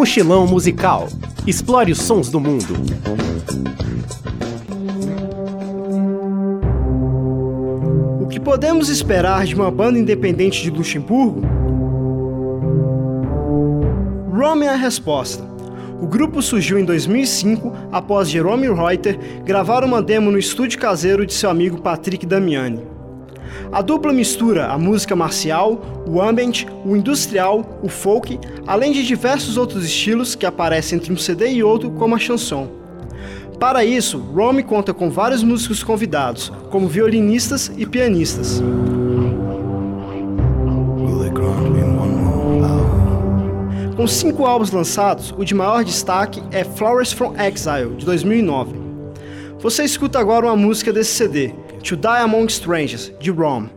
Mochilão musical. Explore os sons do mundo. O que podemos esperar de uma banda independente de Luxemburgo? Rome é a resposta. O grupo surgiu em 2005 após Jerome Reuter gravar uma demo no estúdio caseiro de seu amigo Patrick Damiani. A dupla mistura a música marcial, o ambient, o industrial, o folk, além de diversos outros estilos que aparecem entre um CD e outro, como a chanson. Para isso, Rome conta com vários músicos convidados, como violinistas e pianistas. Com cinco álbuns lançados, o de maior destaque é Flowers from Exile, de 2009. Você escuta agora uma música desse CD, To Die Among Strangers, de Rome.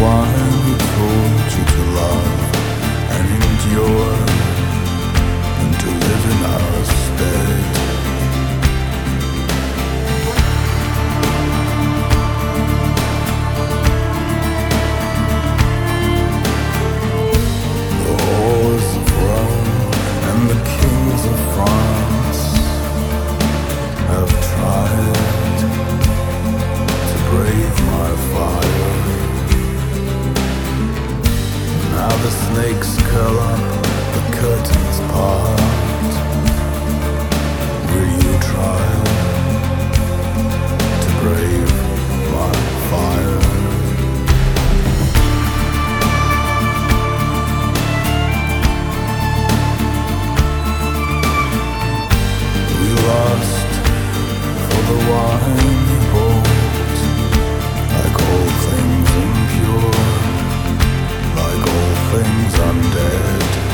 one. things undead.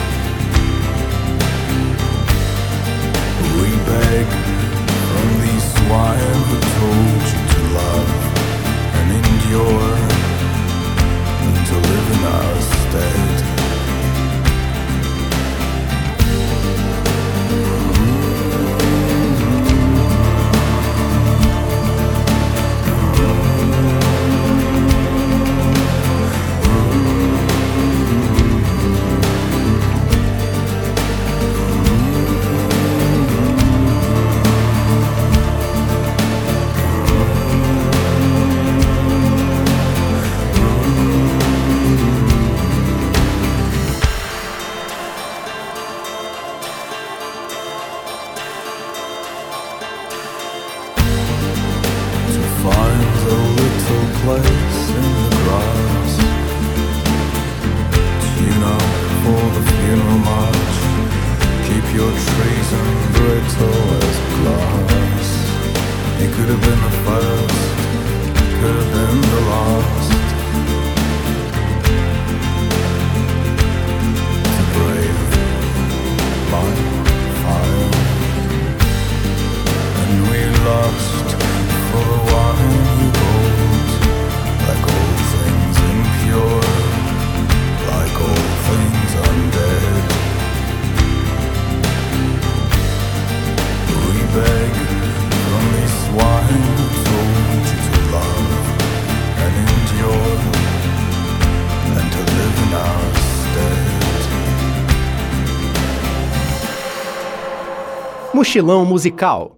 Place in the grass. Tune up for the funeral march. Keep your treason brittle Mochilão musical.